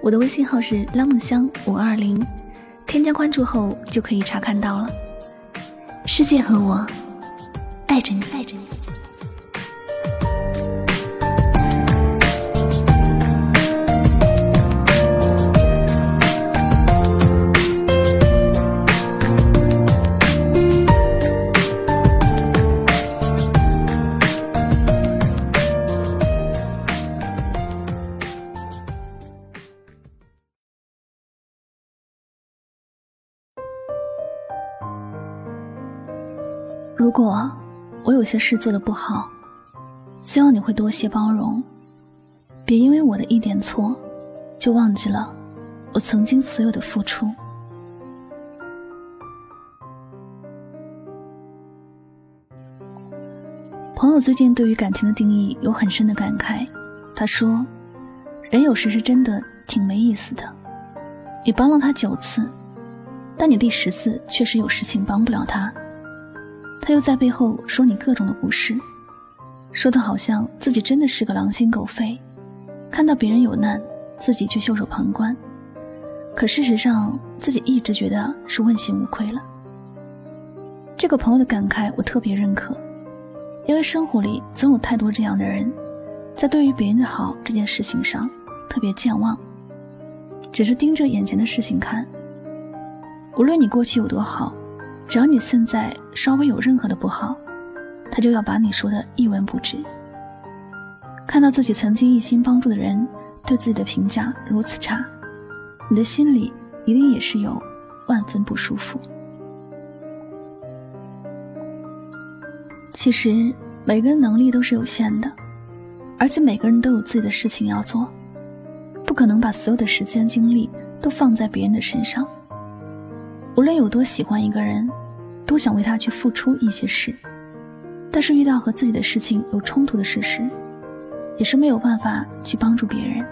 我的微信号是拉梦香五二零，添加关注后就可以查看到了。世界和我爱着你，爱着你。如果我有些事做的不好，希望你会多些包容，别因为我的一点错，就忘记了我曾经所有的付出。朋友最近对于感情的定义有很深的感慨，他说：“人有时是真的挺没意思的，你帮了他九次，但你第十次确实有事情帮不了他。”他又在背后说你各种的不是，说的好像自己真的是个狼心狗肺，看到别人有难，自己却袖手旁观。可事实上，自己一直觉得是问心无愧了。这个朋友的感慨我特别认可，因为生活里总有太多这样的人，在对于别人的好这件事情上特别健忘，只是盯着眼前的事情看。无论你过去有多好。只要你现在稍微有任何的不好，他就要把你说的一文不值。看到自己曾经一心帮助的人对自己的评价如此差，你的心里一定也是有万分不舒服。其实每个人能力都是有限的，而且每个人都有自己的事情要做，不可能把所有的时间精力都放在别人的身上。无论有多喜欢一个人，都想为他去付出一些事，但是遇到和自己的事情有冲突的事时，也是没有办法去帮助别人。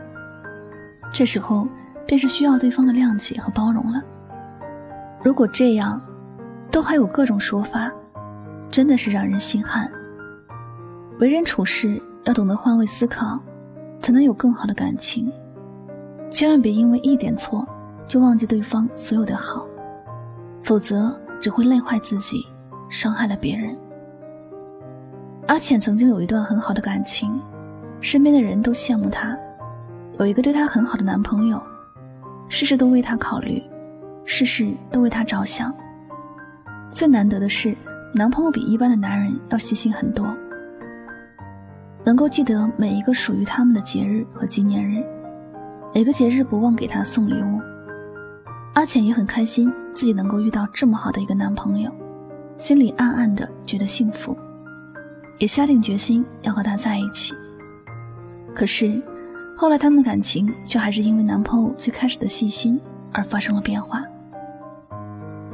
这时候便是需要对方的谅解和包容了。如果这样，都还有各种说法，真的是让人心寒。为人处事要懂得换位思考，才能有更好的感情。千万别因为一点错，就忘记对方所有的好。否则只会累坏自己，伤害了别人。阿浅曾经有一段很好的感情，身边的人都羡慕她，有一个对她很好的男朋友，事事都为她考虑，事事都为她着想。最难得的是，男朋友比一般的男人要细心很多，能够记得每一个属于他们的节日和纪念日，每个节日不忘给她送礼物。阿浅也很开心，自己能够遇到这么好的一个男朋友，心里暗暗的觉得幸福，也下定决心要和他在一起。可是，后来他们感情却还是因为男朋友最开始的细心而发生了变化。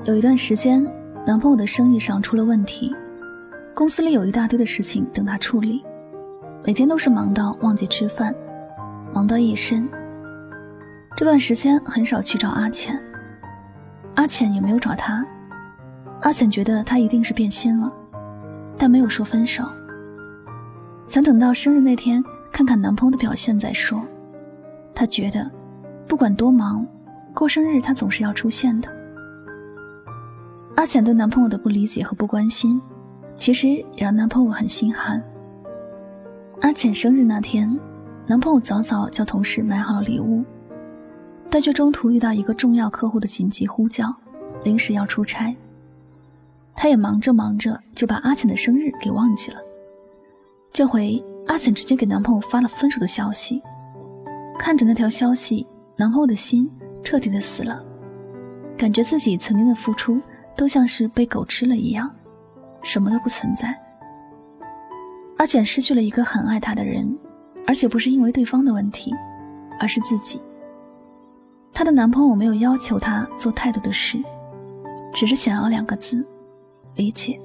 有一段时间，男朋友的生意上出了问题，公司里有一大堆的事情等他处理，每天都是忙到忘记吃饭，忙到夜深。这段时间很少去找阿浅。阿浅也没有找他，阿浅觉得他一定是变心了，但没有说分手。想等到生日那天看看男朋友的表现再说。她觉得，不管多忙，过生日他总是要出现的。阿浅对男朋友的不理解和不关心，其实也让男朋友很心寒。阿浅生日那天，男朋友早早叫同事买好了礼物。但却中途遇到一个重要客户的紧急呼叫，临时要出差。他也忙着忙着就把阿浅的生日给忘记了。这回阿浅直接给男朋友发了分手的消息。看着那条消息，男朋友的心彻底的死了，感觉自己曾经的付出都像是被狗吃了一样，什么都不存在。阿浅失去了一个很爱她的人，而且不是因为对方的问题，而是自己。她的男朋友没有要求她做太多的事，只是想要两个字：理解。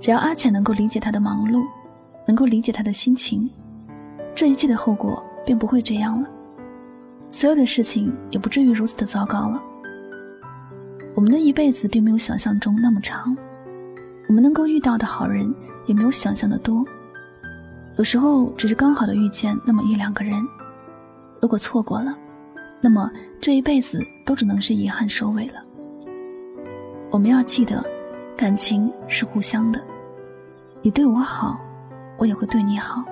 只要阿浅能够理解她的忙碌，能够理解她的心情，这一切的后果便不会这样了，所有的事情也不至于如此的糟糕了。我们的一辈子并没有想象中那么长，我们能够遇到的好人也没有想象的多，有时候只是刚好的遇见那么一两个人，如果错过了，那么这一辈子都只能是遗憾收尾了。我们要记得，感情是互相的。你对我好，我也会对你好。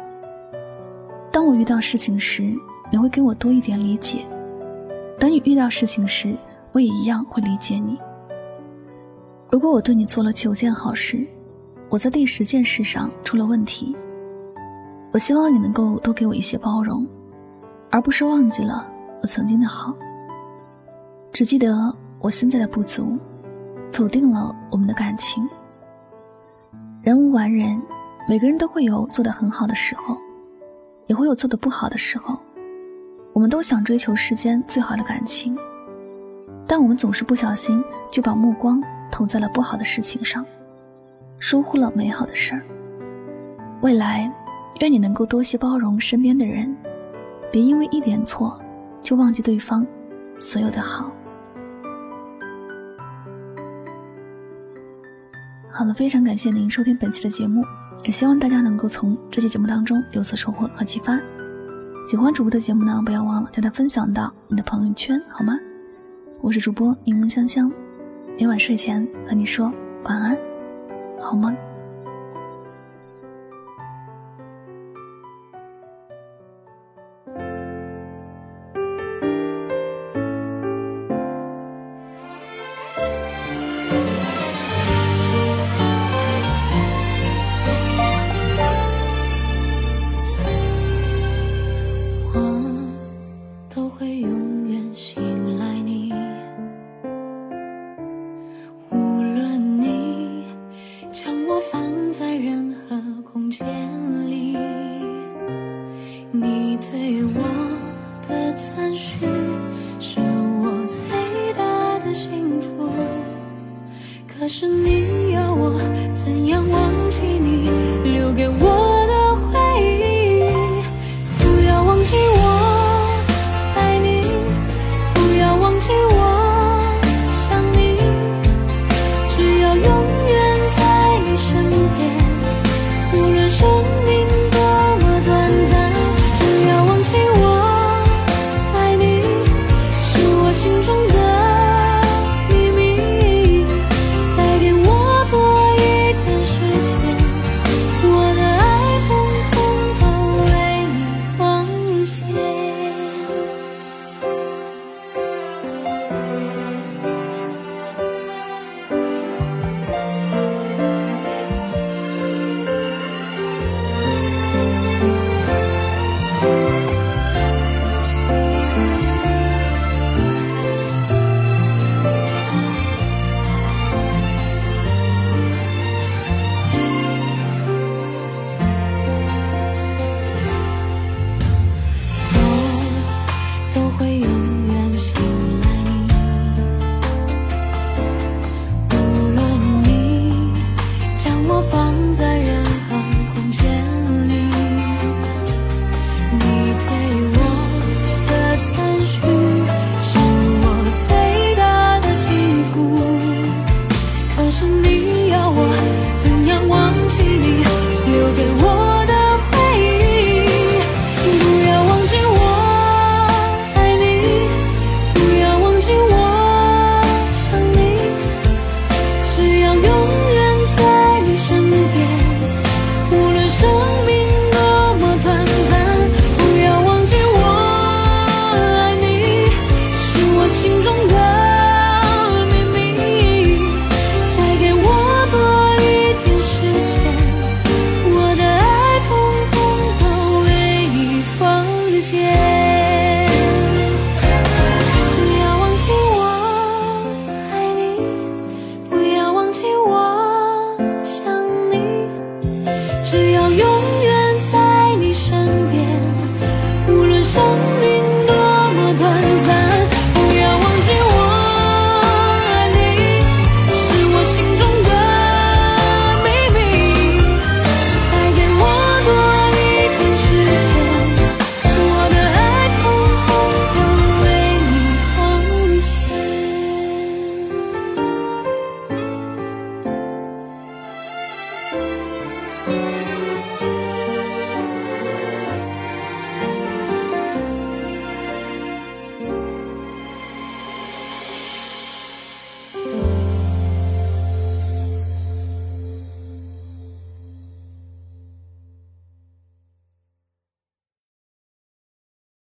当我遇到事情时，你会给我多一点理解；等你遇到事情时，我也一样会理解你。如果我对你做了九件好事，我在第十件事上出了问题，我希望你能够多给我一些包容，而不是忘记了我曾经的好，只记得我现在的不足，否定了我们的感情。人无完人，每个人都会有做得很好的时候，也会有做得不好的时候。我们都想追求世间最好的感情，但我们总是不小心就把目光投在了不好的事情上，疏忽了美好的事儿。未来，愿你能够多些包容身边的人，别因为一点错就忘记对方所有的好。好了，非常感谢您收听本期的节目，也希望大家能够从这期节目当中有所收获和启发。喜欢主播的节目呢，不要忘了将它分享到你的朋友圈，好吗？我是主播柠檬香香，每晚睡前和你说晚安，好梦。将我放在任何空间里。你对我的赞许是我最大的幸福。可是你要我